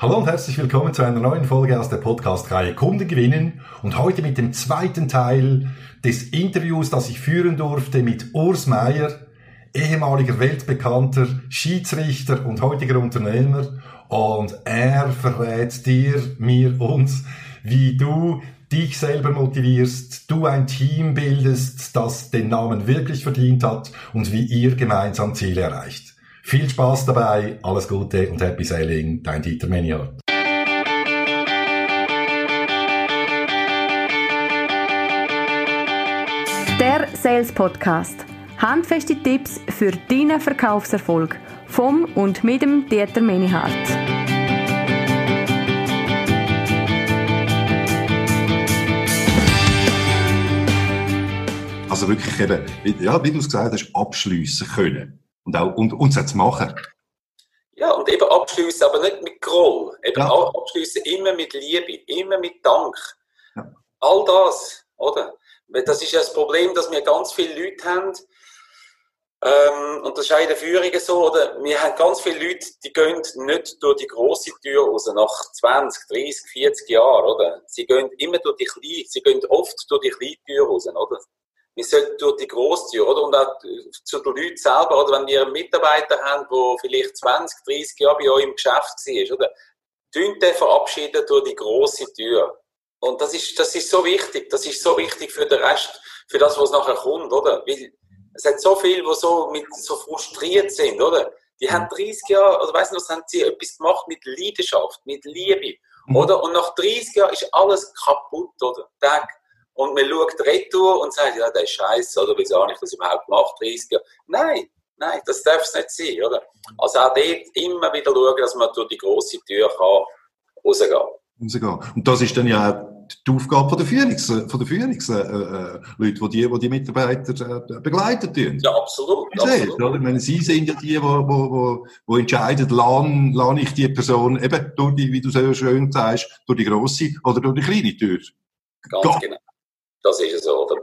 Hallo und herzlich willkommen zu einer neuen Folge aus der Podcast-Reihe Kunden gewinnen und heute mit dem zweiten Teil des Interviews, das ich führen durfte mit Urs Meier, ehemaliger weltbekannter Schiedsrichter und heutiger Unternehmer und er verrät dir, mir, uns, wie du dich selber motivierst, du ein Team bildest, das den Namen wirklich verdient hat und wie ihr gemeinsam Ziele erreicht. Viel Spaß dabei, alles Gute und Happy Sailing, dein Dieter Meniart. Der Sales Podcast. Handfeste Tipps für deinen Verkaufserfolg vom und mit dem Dieter Menihardt. Also wirklich eben, ja, wie du es gesagt hast, abschliessen können. Und auch und, und es machen. Ja, und eben abschließen, aber nicht mit Groll. Eben ja. abschließen immer mit Liebe, immer mit Dank. Ja. All das, oder? Das ist ja das Problem, dass wir ganz viele Leute haben, ähm, und das ist auch in der Führung so, oder? Wir haben ganz viele Leute, die gehen nicht durch die große Tür raus, nach 20, 30, 40 Jahren, oder? Sie gehen immer durch die kleine, sie gehen oft durch die kleine Tür raus, oder? Wir sollten durch die Grosstür, oder? Und auch zu den Leuten selber, oder? Wenn ihr einen Mitarbeiter habt, der vielleicht 20, 30 Jahre bei euch im Geschäft war, oder? Tönt den verabschieden durch die grosse Tür. Und das ist, das ist so wichtig. Das ist so wichtig für den Rest, für das, was nachher kommt, oder? Weil es hat so viele, die so, mit, so frustriert sind, oder? Die haben 30 Jahre, oder weißt du, was haben sie etwas gemacht mit Leidenschaft, mit Liebe, mhm. oder? Und nach 30 Jahren ist alles kaputt, oder? Tag, und man schaut retour und sagt, ja, der ist scheiße, oder wieso habe ich das überhaupt gemacht, 30 Jahre. Nein, nein, das darf es nicht sein, oder? Also auch dort immer wieder schauen, dass man durch die grosse Tür kann rausgehen kann. Rausgehen. Und das ist dann ja die Aufgabe von der Führungs, von der Führungsleute, äh, äh die, die die Mitarbeiter äh, begleiten tun. Ja, absolut. absolut. Oder? Meine, sie sind ja die, die, die, die entscheiden, lerne, lerne ich die Person eben durch die, wie du so schön sagst, durch die grosse oder durch die kleine Tür. Ganz Gott. genau. Das ist es, oder?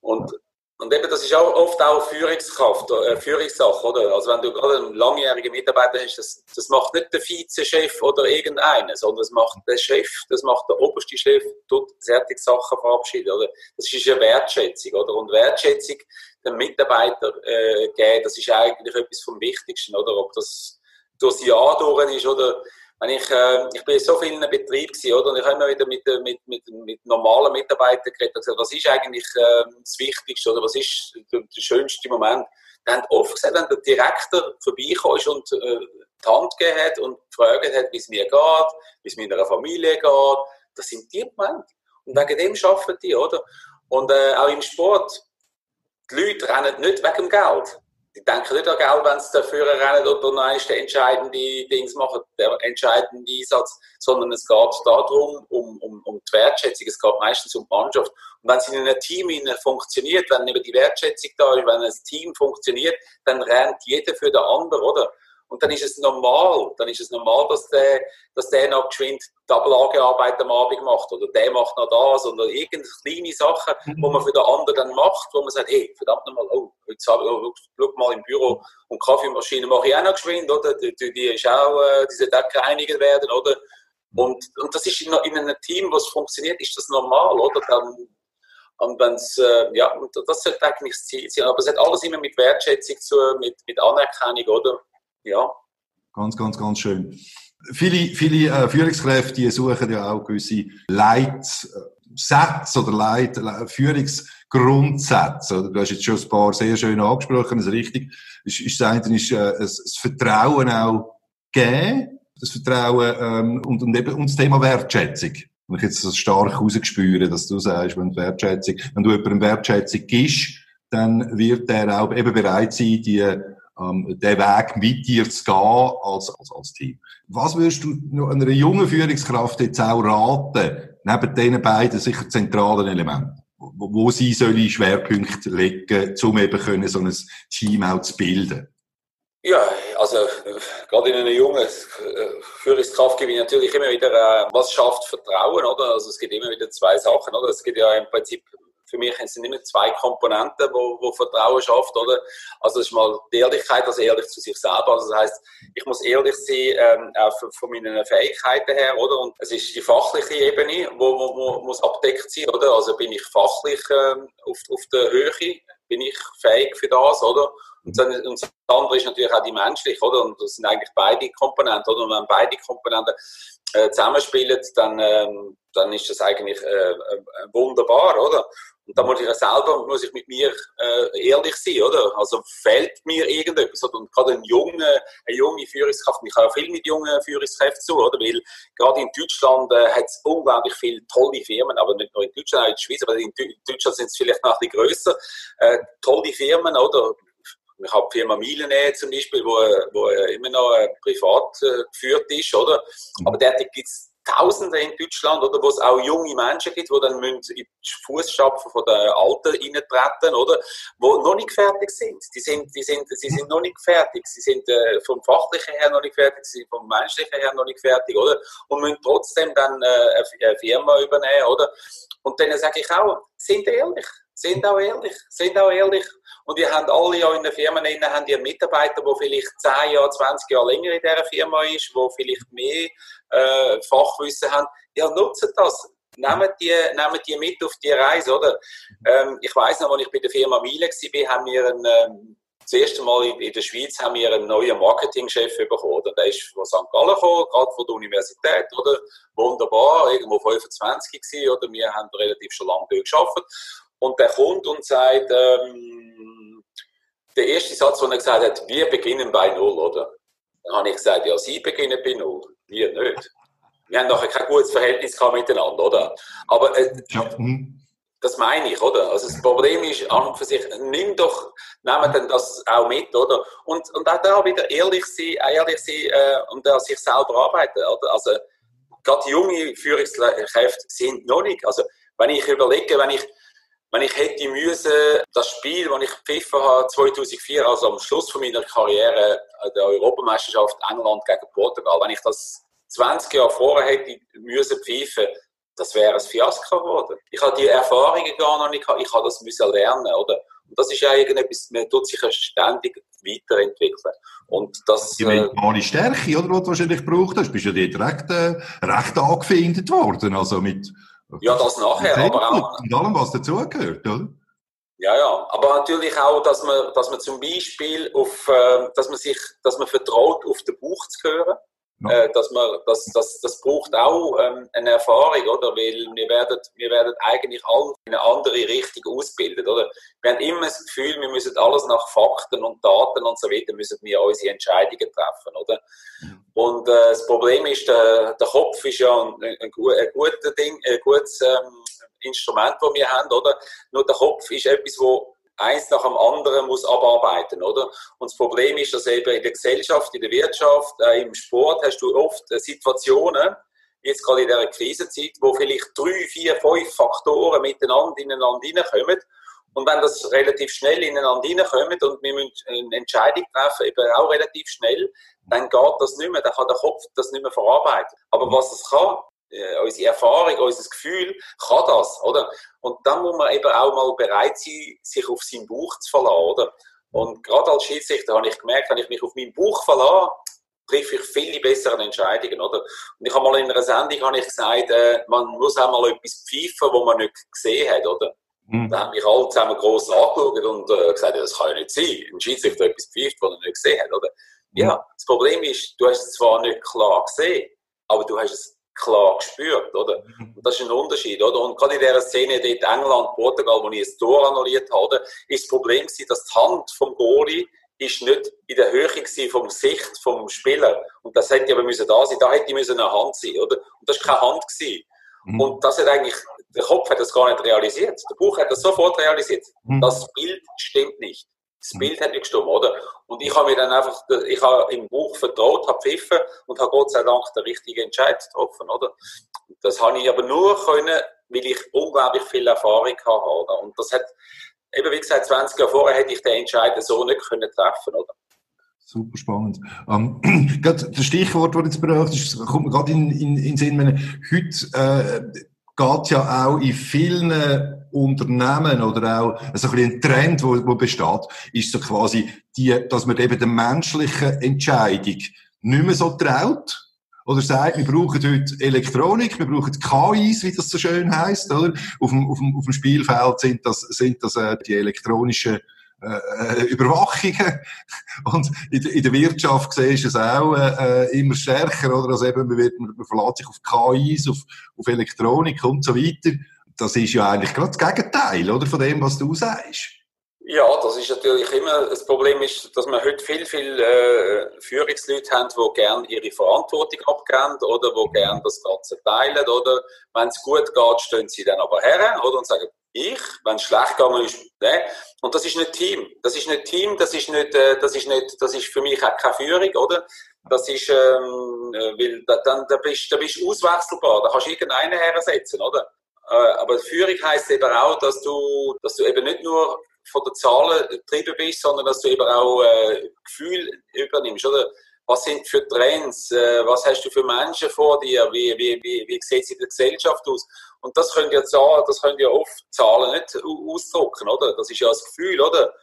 Und, und eben, das ist auch oft auch Führungskraft, äh, Führungssache, oder? Also wenn du gerade einen langjährigen Mitarbeiter hast, das, das macht nicht der Vizechef oder irgendeiner, sondern das macht der Chef, das macht der oberste Chef, tut solche Sachen verabschieden, oder? Das ist eine Wertschätzung, oder? Und Wertschätzung dem Mitarbeiter äh, geben, das ist eigentlich etwas vom Wichtigsten, oder? Ob das durch Jahr durch ist, oder? Wenn ich, äh, ich bin in so vielen Betrieben gewesen, oder? Und ich habe immer wieder mit, mit, mit, mit normalen Mitarbeitern geredet und gesagt, was ist eigentlich äh, das Wichtigste oder was ist der, der schönste Moment? Dann haben oft gesagt, wenn der Direktor vorbeikommt und äh, die Hand gegeben hat und gefragt hat, wie es mir geht, wie es meiner Familie geht, das sind die Momente. Und wegen dem arbeiten die, oder? Und äh, auch im Sport, die Leute rennen nicht wegen dem Geld die denken nicht an Geld, wenn sie dafür rennen oder nein, den entscheidenden Dings machen, der entscheidende Einsatz, sondern es geht darum, um, um, um die Wertschätzung, es geht meistens um die Mannschaft. Und wenn es in einem Team funktioniert, wenn eben die Wertschätzung da ist, wenn ein Team funktioniert, dann rennt jeder für den anderen, oder? Und dann ist es normal, dann ist es normal, dass der, dass der noch geschwind die Ablagearbeit am Abend macht oder der macht noch das oder irgendeine kleine Sachen, mhm. wo man für den anderen dann macht, wo man sagt, hey, verdammt nochmal, oh, jetzt habe ich, oh, schau mal im Büro und Kaffeemaschine mache ich auch noch geschwind, oder? Die, die, die ist auch, äh, die sollte auch gereinigt werden, oder? Und, und das ist in, in einem Team, was funktioniert, ist das normal, oder? Dann, und wenn's, äh, ja, und das sollte eigentlich das Ziel sein. Aber es hat alles immer mit Wertschätzung zu, mit, mit Anerkennung, oder? Ja. Ganz, ganz, ganz schön. Viele, viele äh, Führungskräfte suchen ja auch gewisse Leitsätze oder Leit, Führungsgrundsätze. Du hast jetzt schon ein paar sehr schön angesprochen, das ist richtig. Ist, ist das eine ist äh, das Vertrauen auch geben, das Vertrauen ähm, und, und eben und das Thema Wertschätzung. Und ich jetzt das stark rausgespüre, dass du sagst, wenn, Wertschätzung, wenn du jemandem Wertschätzung gibst, dann wird er auch eben bereit sein, die ähm, den Weg mit dir zu gehen als, als, als Team. Was würdest du noch einer jungen Führungskraft jetzt auch raten, neben diesen beiden sicher zentralen Elementen? Wo, wo sie sollen Schwerpunkte legen, um eben können, so ein Team auch zu bilden? Ja, also gerade in einer jungen äh, Führungskraft gebe ich natürlich immer wieder, äh, was schafft Vertrauen, oder? Also es gibt immer wieder zwei Sachen, oder? Es gibt ja im Prinzip für mich sind immer zwei Komponenten, wo, wo Vertrauen schafft, oder? Also das ist mal die Ehrlichkeit, also ehrlich zu sich selber. Also das heißt, ich muss ehrlich sein, ähm, auch von meinen Fähigkeiten her, oder? Und es ist die fachliche Ebene, wo, wo, wo muss abdeckt sein, oder? Also bin ich fachlich ähm, auf, auf der Höhe, bin ich fähig für das, oder? Und das andere ist natürlich auch die menschliche, oder? Und das sind eigentlich beide Komponenten, oder? Und wenn beide Komponenten äh, zusammenspielen, dann, ähm, dann ist das eigentlich äh, äh, wunderbar, oder? Und da muss ich ja selber, muss ich mit mir äh, ehrlich sein, oder? Also fehlt mir irgendetwas, oder? Und gerade ein junge, eine junge Führungskraft, ich habe viel mit jungen Führungskräften zu, oder? Weil gerade in Deutschland äh, hat es unglaublich viele tolle Firmen, aber nicht nur in Deutschland, auch in der Schweiz, aber in Deutschland sind es vielleicht noch ein bisschen grösser, äh, tolle Firmen, oder? Ich habe die Firma Milenähe zum Beispiel, wo, wo immer noch äh, privat äh, geführt ist, oder? Aber dort gibt es Tausende in Deutschland, oder, wo es auch junge Menschen gibt, die dann in die Fußstapfen von den Alten reintreten, oder, wo noch nicht fertig sind. Die sind, die sind, sie sind noch nicht fertig. Sie sind äh, vom Fachlichen her noch nicht fertig, sie sind vom Menschlichen her noch nicht fertig, oder? Und müssen trotzdem dann äh, eine Firma übernehmen, oder? Und denen sage ich auch, sind ehrlich. Sind auch ehrlich, sind auch ehrlich. Und ihr habt alle ja in den Firmen innen, haben ihr Mitarbeiter, die vielleicht 10 Jahre, 20 Jahre länger in dieser Firma ist, die vielleicht mehr äh, Fachwissen haben. Ja, nutzt das. Nehmt die, nehmt die mit auf die Reise, oder? Ähm, ich weiss noch, als ich bei der Firma Miele war, haben wir einen, ähm, das erste Mal in der Schweiz haben wir einen neuen Marketingchef bekommen. Oder? Der ist von St. Gallen gekommen, gerade von der Universität. Oder? Wunderbar, irgendwo 25 gewesen, oder? Wir haben relativ schon lange dort gearbeitet. Und der kommt und sagt, ähm, der erste Satz, den er gesagt hat, wir beginnen bei Null, oder? Dann habe ich gesagt, ja, Sie beginnen bei Null, wir nicht. Wir haben nachher kein gutes Verhältnis miteinander, oder? Aber äh, ja. Hm. das meine ich, oder? Also das Problem ist an und für sich, nimm doch, nehmen dann das auch mit, oder? Und, und auch da wieder ehrlich sein, ehrlich sein äh, und an sich selber arbeiten, oder? Also gerade junge Führungskräfte sind noch nicht, also wenn ich überlege, wenn ich wenn ich hätte müssen, das Spiel, das ich gepfiffen habe 2004, also am Schluss von meiner Karriere, der Europameisterschaft England gegen Portugal, wenn ich das 20 Jahre vorher hätte müssen pfeifen, das wäre ein Fiasko geworden. Ich habe die Erfahrungen gar noch nicht gehabt, ich habe das müssen lernen, oder? Und das ist ja irgendetwas, man tut sich ja ständig weiterentwickeln. Und das, die mentale Stärke, oder, die du wahrscheinlich braucht hast, bist ja recht, äh, recht angefindet worden, also mit, ja, das nachher, aber auch. Und allem, was dazugehört, oder? Ja, ja, aber natürlich auch, dass man, dass man zum Beispiel auf, äh, dass man sich, dass man vertraut, auf den Bauch zu hören. Ja. Äh, dass man, das, das, das braucht auch ähm, eine Erfahrung, oder? Weil wir werden, wir werden eigentlich alle in eine andere Richtung ausbilden, oder? Wir haben immer das Gefühl, wir müssen alles nach Fakten und Daten und so weiter, müssen wir unsere Entscheidungen treffen, oder? Und äh, das Problem ist, der, der Kopf ist ja ein, ein, ein gutes Ding, ein gutes ähm, Instrument, das wir haben, oder? Nur der Kopf ist etwas, wo eins nach dem anderen muss abarbeiten, oder? Und das Problem ist, dass eben in der Gesellschaft, in der Wirtschaft, äh, im Sport hast du oft äh, Situationen, jetzt gerade in dieser Krisenzeit, wo vielleicht drei, vier, fünf Faktoren miteinander ineinander hineinkommen. Und wenn das relativ schnell ineinander hineinkommt und wir müssen eine Entscheidung treffen, eben auch relativ schnell, dann geht das nicht mehr, dann kann der Kopf das nicht mehr verarbeiten. Aber was es kann, äh, unsere Erfahrung, unser Gefühl kann das, oder? Und dann muss man eben auch mal bereit sein, sich auf seinen Bauch zu verlassen, oder? Und gerade als Schiedsrichter habe ich gemerkt, wenn ich mich auf meinen Bauch verlasse, treffe ich viele bessere Entscheidungen, oder? Und ich habe mal in einer Sendung habe ich gesagt, äh, man muss auch mal etwas pfeifen, wo man nicht gesehen hat, oder? Mhm. Da haben mich alle zusammen gross angeschaut und äh, gesagt, das kann ja nicht sein. Ein Schiedsrichter etwas pfeift, was er nicht gesehen hat, oder? Ja, das Problem ist, du hast es zwar nicht klar gesehen, aber du hast es klar gespürt, oder? Mhm. Und das ist ein Unterschied, oder? Und gerade in dieser Szene dort England, Portugal, wo ich ein Tor annulliert habe, ist das Problem gewesen, dass die Hand vom Goalie ist nicht in der Höhe gewesen vom Gesicht vom Spieler. Und das hätte aber müssen da sein. Da hätte müssen eine Hand sein, oder? Und das war keine Hand gewesen. Mhm. Und das hat eigentlich, der Kopf hat das gar nicht realisiert. Der Buch hat das sofort realisiert. Mhm. Das Bild stimmt nicht. Das. Bild hat nicht gestimmt, oder? Und ich habe mir dann einfach, ich habe im Buch vertraut, habe pfiffen und habe Gott sei Dank den richtigen Entscheid getroffen, oder? Das habe ich aber nur können, weil ich unglaublich viel Erfahrung habe, oder? Und das hat, eben wie gesagt, 20 Jahre vorher hätte ich den Entscheid so nicht können treffen, oder? Super spannend. Ähm, das Stichwort, das du jetzt brauchst, kommt mir gerade in, in, in Sinn, wenn heute äh, geht ja auch in vielen Unternehmen oder auch so ein, ein Trend, wo, wo besteht, ist so quasi die, dass man eben der menschlichen Entscheidung nicht mehr so traut. Oder sagt, wir brauchen heute Elektronik, wir brauchen KIs, wie das so schön heißt, oder? Auf dem, auf dem, auf dem Spielfeld sind das, sind das äh, die elektronischen äh, Überwachungen. Und in, in, der Wirtschaft siehst du es auch äh, äh, immer stärker, oder? Also eben, man, wird, man verlässt sich auf KIs, auf, auf Elektronik und so weiter. Das ist ja eigentlich gerade das Gegenteil, oder? Von dem, was du sagst. Ja, das ist natürlich immer, das Problem ist, dass wir heute viel, viel äh, Führungsleute haben, die gerne ihre Verantwortung abgeben oder die gerne das Ganze teilen oder wenn es gut geht, stehen sie dann aber her oder und sagen, ich, wenn es schlecht gegangen ist, ne? Und das ist nicht Team. Das ist nicht Team, das ist nicht, äh, das ist nicht, das ist für mich auch keine Führung, oder? Das ist, ähm, äh, weil da, dann, da bist, da bist auswechselbar, da kannst du irgendeinen hersetzen, oder? Äh, aber Führung heisst eben auch, dass du, dass du eben nicht nur von den Zahlen getrieben bist, sondern dass du eben auch äh, Gefühl übernimmst, oder? Was sind für Trends? Äh, was hast du für Menschen vor dir? Wie, wie, wie, wie sieht es in der Gesellschaft aus? Und das können ja Zahlen, das können ja oft Zahlen nicht ausdrucken, oder? Das ist ja das Gefühl, oder?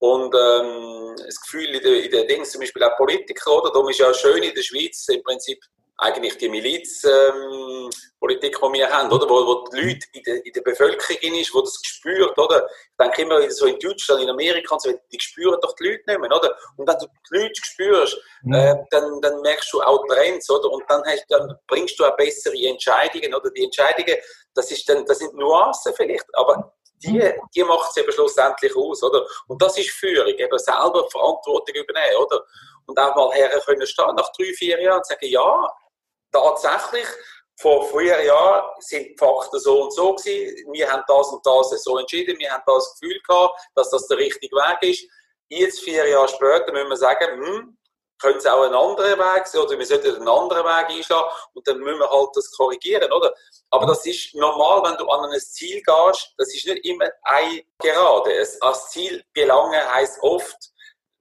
Und ähm, das Gefühl in den in der Dings, zum Beispiel auch Politiker, oder? Darum ist ja schön in der Schweiz im Prinzip eigentlich die Milizpolitik, ähm, die wir haben, oder? Wo, wo die Leute in der, in der Bevölkerung ist, wo das spürt, oder? Ich denke immer so in Deutschland, in Amerika und so, die spüren doch die Leute nicht mehr, oder? Und wenn du die Leute spürst, mhm. äh, dann, dann merkst du auch Trends, oder? Und dann, hast, dann bringst du auch bessere Entscheidungen, oder? Die Entscheidungen, das ist dann, das sind Nuancen vielleicht, aber die, die macht es eben schlussendlich aus, oder? Und das ist Führung, eben selber Verantwortung übernehmen, oder? Und auch mal her können stehen nach drei, vier Jahren und sagen, ja, tatsächlich, vor früheren Jahren sind die Fakten so und so gewesen. Wir haben das und das so entschieden. Wir haben das Gefühl gehabt, dass das der richtige Weg ist. Jetzt, vier Jahre später, müssen wir sagen, hm, könnte es auch ein anderer Weg sein oder wir sollten einen anderen Weg einschlagen und dann müssen wir halt das korrigieren, oder? Aber das ist normal, wenn du an ein Ziel gehst, das ist nicht immer ein Gerade. Als Ziel gelangen heisst oft,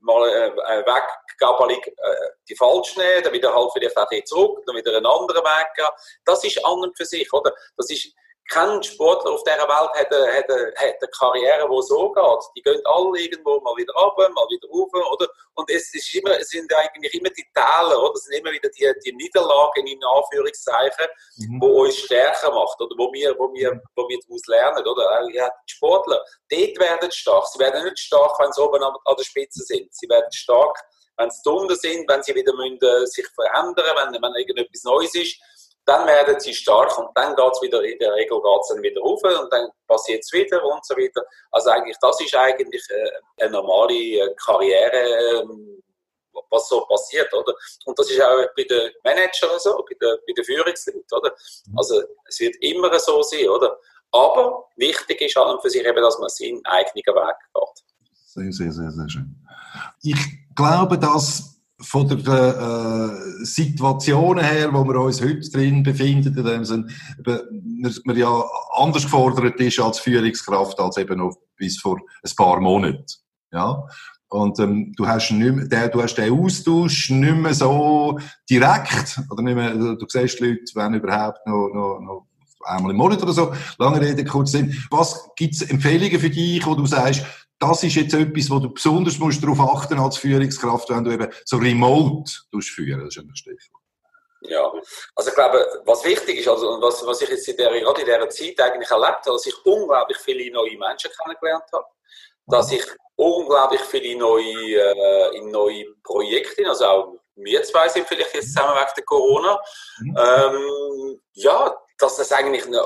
mal äh, äh Weggabelung äh, die falsch nehmen, dann wieder halt vielleicht auch zurück, dann wieder einen anderen Weg gehen. Das ist an und für sich, oder? Das ist kein Sportler auf dieser Welt hat eine, hat eine, hat eine Karriere, die so geht. Die gehen alle irgendwo mal wieder runter, mal wieder rauf, oder? Und es, ist immer, es sind eigentlich immer die Täler, oder? Es sind immer wieder die, die Niederlagen in Anführungszeichen, mhm. wo uns stärker macht, oder? Wo wir, wo wir, wo wir daraus lernen, oder? Ja, die Sportler, dort werden stark. Sie werden nicht stark, wenn sie oben an, an der Spitze sind. Sie werden stark, wenn sie drunter sind, wenn sie wieder müssen, äh, sich verändern, wenn, wenn irgendetwas Neues ist dann werden sie stark und dann geht es wieder, in der Regel geht's dann wieder rauf und dann passiert es wieder und so weiter. Also eigentlich, das ist eigentlich äh, eine normale äh, Karriere, ähm, was so passiert, oder? Und das ist auch bei den Managern so, bei den, bei den Führungsleuten, oder? Mhm. Also es wird immer so sein, oder? Aber wichtig ist und für sich eben, dass man seinen eigenen Weg geht. Sehr, sehr, sehr, sehr schön. Ich glaube, dass von der äh, Situation her, wo wir uns heute drin befinden, in dem Sinn, man, ja anders gefordert ist als Führungskraft als eben noch bis vor ein paar Monaten. Ja. Und ähm, du hast nicht mehr, du hast den Austausch nicht mehr so direkt, oder nicht mehr, du siehst die Leute, wenn überhaupt noch, noch, noch einmal im Monat oder so, lange Rede, kurz Sinn. Was gibt's Empfehlungen für dich, wo du sagst, das ist jetzt etwas, wo du besonders musst darauf achten als Führungskraft, wenn du eben so remote führen Das ist ein Stichwort. Ja, also ich glaube, was wichtig ist, also was, was ich jetzt in der, gerade in dieser Zeit eigentlich erlebt habe, dass ich unglaublich viele neue Menschen kennengelernt habe, dass ich unglaublich viele neue, äh, in neue Projekte, also auch wir zwei sind vielleicht jetzt zusammen wegen der Corona, mhm. ähm, ja, dass das eigentlich eine,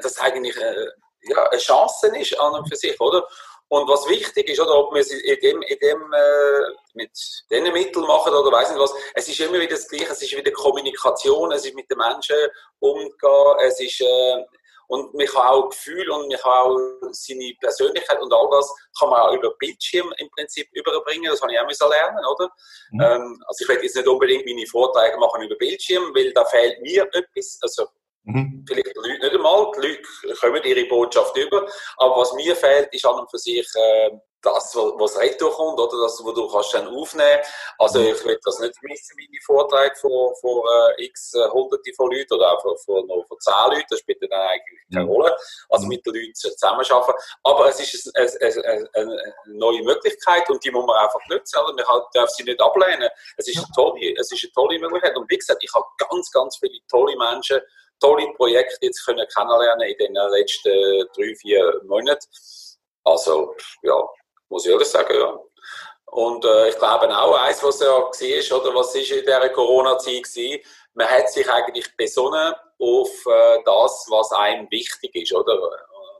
dass eigentlich eine, äh, ja, eine Chance ist an und für sich, oder? Und was wichtig ist, oder ob wir es in dem, in dem, äh, mit diesen Mitteln machen oder weiß nicht was, es ist immer wieder das Gleiche, es ist wieder Kommunikation, es ist mit den Menschen umgehen, es ist, äh, und man kann auch Gefühl und man kann auch seine Persönlichkeit und all das kann man auch über Bildschirm im Prinzip überbringen. Das habe ich auch müssen lernen, oder? Mhm. Ähm, also ich werde jetzt nicht unbedingt meine Vorträge machen über Bildschirm, weil da fehlt mir etwas. Also Mhm. Vielleicht die Leute nicht einmal, die Leute kommen ihre Botschaft über. Aber was mir fehlt, ist an und für sich äh, das, was Retour kommt, oder das, wo du kannst dann aufnehmen. Also ich will das nicht missen, meine Vorträge vor, vor äh, x äh, hunderte von Leuten oder auch vor, noch vor zehn Leuten, das spielt dann eigentlich keine Rolle. Also mit den Leuten zusammenarbeiten. Aber es ist eine, eine, eine, neue Möglichkeit und die muss man einfach nutzen. Oder? Man darf sie nicht ablehnen. Es ist, eine tolle, es ist eine tolle Möglichkeit. Und wie gesagt, ich habe ganz, ganz viele tolle Menschen, tolle Projekte jetzt können kennenlernen in den letzten drei, vier Monaten. Also, ja, muss ich ehrlich sagen, ja. Und äh, ich glaube auch, eins, was ja war, oder was ist in dieser Corona-Zeit war, man hat sich eigentlich besonnen auf äh, das, was einem wichtig ist, oder?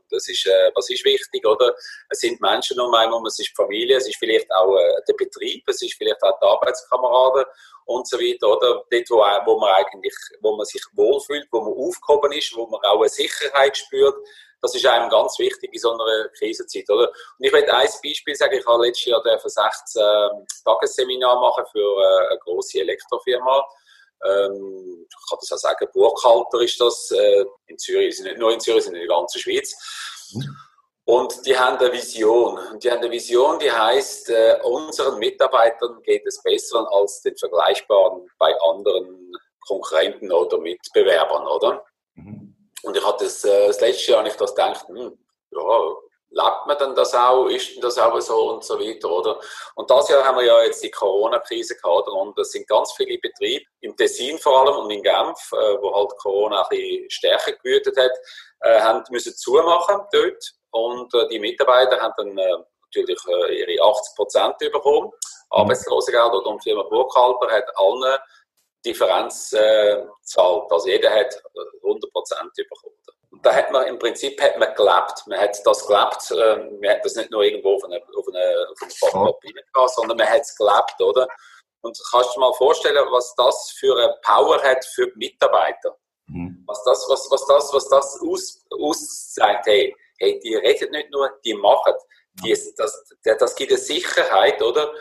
Das ist, äh, was ist wichtig, oder? Es sind Menschen um einen, es ist die Familie, es ist vielleicht auch äh, der Betrieb, es ist vielleicht auch die Arbeitskameraden und so weiter, oder? Dort, wo, wo man eigentlich, wo man sich wohlfühlt, wo man aufgehoben ist, wo man auch eine Sicherheit spürt, das ist einem ganz wichtig in so einer Krisenzeit, oder? Und ich möchte ein Beispiel sagen. Ich habe letztes Jahr ein 16 ähm, Tagesseminar machen für äh, eine große Elektrofirma. Ähm, ich kann das auch sagen, Burkhalter ist das. Äh, in Zürich, nicht nur in Zürich, sondern in der ganzen Schweiz. Und die haben eine Vision. Und die haben eine Vision, die heißt, äh, unseren Mitarbeitern geht es besser als den vergleichbaren bei anderen Konkurrenten oder Mitbewerbern, oder? Mhm. Und ich hatte das, äh, das letzte Jahr nicht das gedacht, hm, ja, lebt man denn das auch, ist denn das auch so und so weiter, oder? Und das Jahr haben wir ja jetzt die Corona-Krise gehabt und es sind ganz viele Betriebe, im Tessin vor allem und in Genf, äh, wo halt Corona ein bisschen stärker gewütet hat, äh, haben müssen zumachen dort und äh, die Mitarbeiter haben dann natürlich ihre 80 Prozent bekommen, Arbeitslosengeld und die Firma Burkhalter hat allen Differenz äh, zahlt. Also jeder hat 100 Prozent bekommen. Und da hat man im Prinzip hat man gelebt. Man hat das gelebt. Äh, man hat das nicht nur irgendwo auf eine, auf eine, auf eine Papier gehabt, sondern man hat es gelebt, oder? Und kannst du dir mal vorstellen, was das für eine Power hat für die Mitarbeiter? Mhm. Was das, was, was das, was das aus, aussagt, hey, hey, die reden nicht nur, die machen. Die, das, das gibt eine Sicherheit, oder?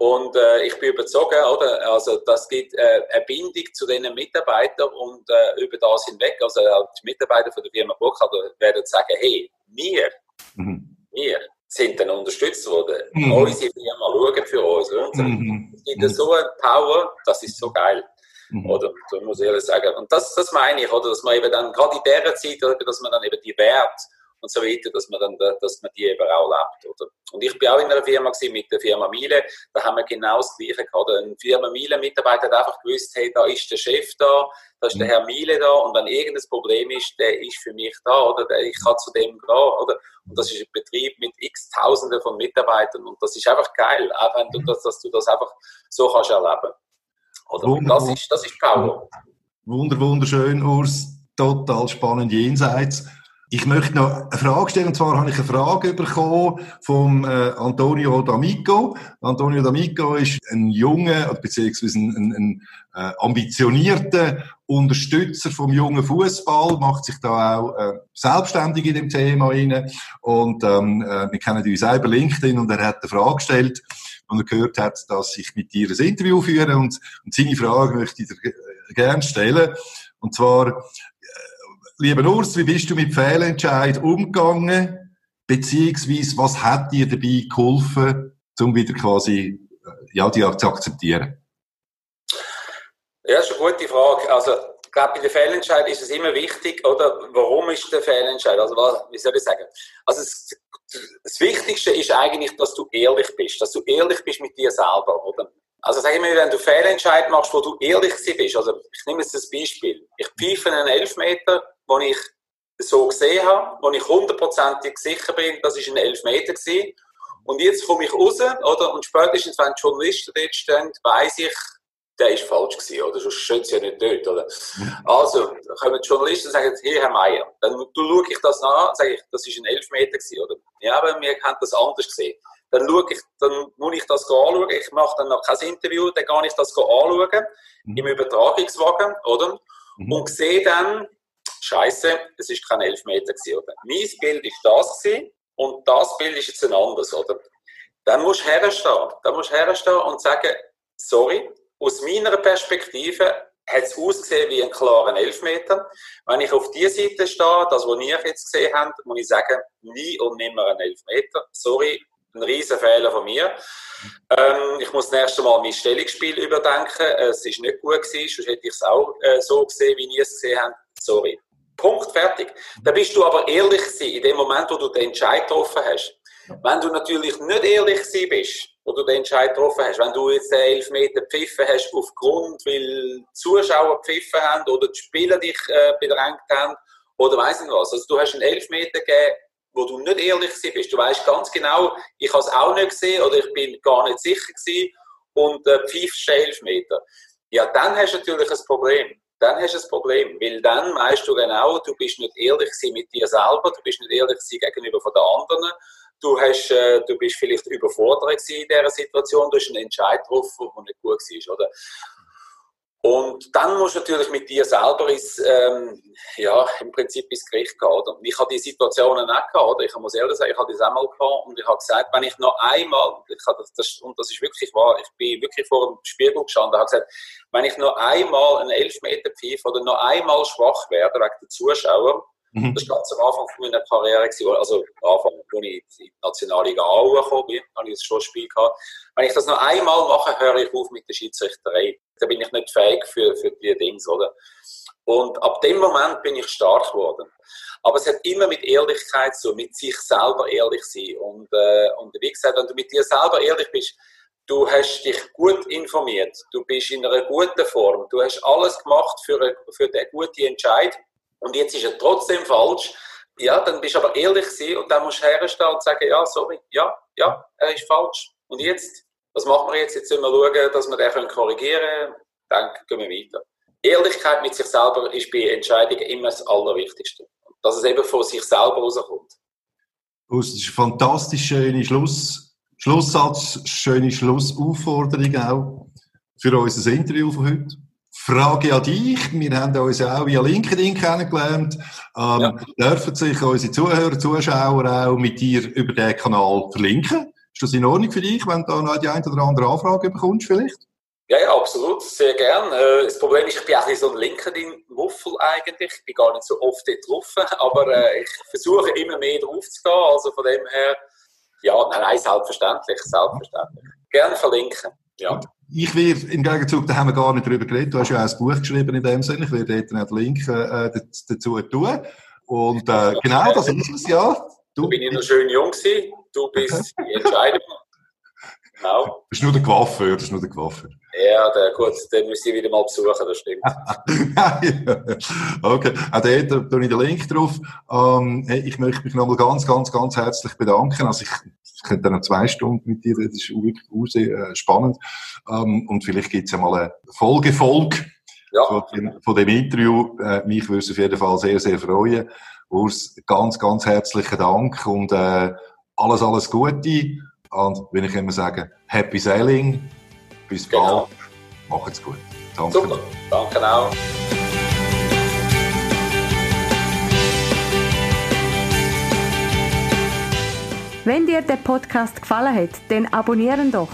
Und äh, ich bin überzeugt, oder? Also das gibt äh, eine Bindung zu den Mitarbeitern und äh, über das hinweg, also die Mitarbeiter von der Firma Burkhalter werden sagen, hey, wir, mhm. wir sind dann unterstützt worden. Mhm. Unsere Firma schauen für uns. Und mhm. Es gibt so eine Power, das ist so geil. Mhm. Oder, muss ich ehrlich sagen. Und das, das meine ich, oder? Dass man eben dann, gerade in dieser Zeit, oder, dass man dann eben die Werte und so weiter, dass man dann, dass man die eben auch lebt, oder? Und ich bin auch in einer Firma gewesen, mit der Firma Miele, da haben wir genau das Gleiche gehabt. Ein Firma Miele-Mitarbeiter hat einfach gewusst, hey, da ist der Chef da, da ist der mhm. Herr Miele da, und wenn irgendein Problem ist, der ist für mich da, oder? Ich kann zu dem gehen, oder? Und das ist ein Betrieb mit x Tausenden von Mitarbeitern, und das ist einfach geil, auch wenn du das, dass du das einfach so kannst erleben. Oder? Und das ist, das ist Power. Wunder, wunderschön, Urs. Total spannend jenseits. Ich möchte noch eine Frage stellen, und zwar habe ich eine Frage bekommen vom äh, Antonio D'Amico. Antonio D'Amico ist ein junger, beziehungsweise ein, ein, ein äh, ambitionierter Unterstützer vom jungen Fußball, macht sich da auch äh, selbstständig in dem Thema rein. Und ähm, äh, wir kennen uns selber LinkedIn und er hat eine Frage gestellt, und er gehört hat, dass ich mit dir ein Interview führe und, und seine Frage möchte ich dir gerne stellen. Und zwar, Lieber Urs, wie bist du mit Fehlentscheid umgegangen? Beziehungsweise, was hat dir dabei geholfen, um wieder quasi, äh, ja, die zu akzeptieren? Ja, das ist eine gute Frage. Also, ich glaube, bei den Fehlentscheid ist es immer wichtig, oder? Warum ist der Fehlentscheid? Also, wie soll ich sagen? Also, es, das Wichtigste ist eigentlich, dass du ehrlich bist, dass du ehrlich bist mit dir selber, oder? Also sag ich mir, wenn du Fehlentscheid machst, wo du ehrlich bist, also ich nehme jetzt das Beispiel, ich pfeife einen Elfmeter wo ich so gesehen habe, wo ich hundertprozentig sicher bin, das ist ein Elfmeter gewesen. Und jetzt komme ich raus, oder? Und spätestens, wenn die Journalisten dort stehen, weiss ich, der ist falsch gewesen, oder? Sonst steht sie ja nicht dort, oder? Also, dann kommen die Journalisten und sagen, hier, Herr Meier, dann schaue ich das nach, sage ich, das ist ein Elfmeter gewesen, oder? Ja, aber wir haben das anders gesehen. Dann schaue ich, dann muss ich das anschauen, ich mache dann noch kein Interview, dann kann ich das anschauen, mhm. im Übertragungswagen, oder? Mhm. Und sehe dann, Scheiße, es ist kein Elfmeter gewesen, oder? Mein Bild ist das gewesen, und das Bild ist jetzt ein anderes, oder? Dann musst du herstehen. Dann musst du herstehen und sagen, sorry, aus meiner Perspektive hat es ausgesehen wie ein klarer Elfmeter. Wenn ich auf dieser Seite stehe, das, was ihr jetzt gesehen habt, muss ich sagen, nie und nimmer ein Elfmeter. Sorry, ein riesen Fehler von mir. Ähm, ich muss das erste Mal mein Stellungsspiel überdenken. Es ist nicht gut gewesen, sonst hätte ich es auch äh, so gesehen, wie ihr es gesehen habt. Sorry. Punkt, fertig. Da bist du aber ehrlich gewesen, in dem Moment, wo du den Entscheid getroffen hast. Wenn du natürlich nicht ehrlich gewesen bist, wo du den Entscheid getroffen hast, wenn du jetzt den Elfmeter pfiffen hast aufgrund, weil Zuschauer pfiffen haben oder die Spieler dich äh, bedrängt haben oder weiss nicht was. Also du hast einen Elfmeter gegeben, wo du nicht ehrlich bist. Du weißt ganz genau, ich habe es auch nicht gesehen oder ich bin gar nicht sicher gewesen und äh, pfiffst den Elfmeter. Ja, dann hast du natürlich ein Problem. Dann hast du ein Problem, weil dann weißt du genau, du bist nicht ehrlich mit dir selber, du bist nicht ehrlich gegenüber den anderen, du, hast, äh, du bist vielleicht überfordert in dieser Situation, du hast einen Entscheid getroffen, der nicht gut war. Oder? Und dann musst du natürlich mit dir selber ins, ähm, ja, im Prinzip ins Gericht gehen. Oder? Und ich habe die Situationen auch gehabt, oder? Ich muss ehrlich sagen, ich habe das einmal gehabt und ich habe gesagt, wenn ich noch einmal, ich habe das, und das ist wirklich wahr, ich bin wirklich vor dem Spiegel gestanden habe gesagt, wenn ich noch einmal einen Elfmeter pfeife oder noch einmal schwach werde wegen der Zuschauer, Mhm. Das war am Anfang meiner Karriere, also am Anfang, als ich in die Nationalliga Aue gekommen bin, habe ich schon ein Spiel gehabt. Wenn ich das noch einmal mache, höre ich auf mit der Schiedsrichterei. Da bin ich nicht fähig für, für die Dinge, oder? Und ab dem Moment bin ich stark geworden. Aber es hat immer mit Ehrlichkeit zu, mit sich selber ehrlich sein. Und, äh, und wie gesagt, wenn du mit dir selber ehrlich bist, du hast dich gut informiert, du bist in einer guten Form, du hast alles gemacht für, eine, für den guten Entscheid und jetzt ist er trotzdem falsch, ja, dann bist du aber ehrlich gewesen und dann musst du herstehen und sagen, ja, sorry, ja, ja, er ist falsch. Und jetzt, was machen wir jetzt? Jetzt müssen wir schauen, dass wir den korrigieren können. Dann gehen wir weiter. Ehrlichkeit mit sich selber ist bei Entscheidungen immer das Allerwichtigste. Dass es eben von sich selber rauskommt. Das ist ein fantastisch schöner Schluss, Schlusssatz, schöne Schlussaufforderung auch für unser Interview von heute. Frage an dich. Wir haben uns ja auch via LinkedIn kennengelernt. Ähm, ja. Dürfen sich unsere Zuhörer, Zuschauer auch mit dir über den Kanal verlinken? Ist das in Ordnung für dich, wenn du da noch die eine oder andere Anfrage bekommst vielleicht? Ja, ja, absolut, sehr gern. Äh, das Problem ist, ich bin auch so ein LinkedIn-Muffel eigentlich. Ich bin gar nicht so oft dort drauf, aber äh, ich versuche immer mehr drauf zu gehen. Also von dem her, ja, nein, nein selbstverständlich, selbstverständlich. Gern verlinken, ja. Ich werde im Gegenzug, da haben wir gar nicht drüber geredet, du hast ja auch ein Buch geschrieben in dem Sinne, ich werde dort einen Link äh, dazu tun. Und äh, genau, das ist es, ja. Du, du bin ich noch schön jung gewesen, du bist die Entscheidung. Genau. Das ist nur der Coiffeur, das ist nur der Coiffeur. Ja, der, gut, den müsste ich wieder mal besuchen, das stimmt. okay, auch dort tue ich den Link drauf. Ähm, ich möchte mich nochmal ganz, ganz, ganz herzlich bedanken. Also ich, ich könnte dann noch zwei Stunden mit dir, das ist wirklich sehr äh, spannend. Ähm, und vielleicht gibt es ja mal eine Folgefolge ja. von, dem, Interview. Äh, mich würde es auf jeden Fall sehr, sehr freuen. Urs, ganz, ganz herzlichen Dank und äh, alles, alles Gute. Und wenn ich immer sagen, Happy Sailing, bis genau. bald, macht's gut. Danke. Super, danke auch. Wenn dir der Podcast gefallen hat, dann abonnieren doch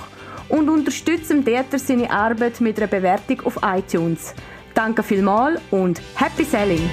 und unterstützen Dieter seine Arbeit mit einer Bewertung auf iTunes. Danke vielmals und Happy Selling!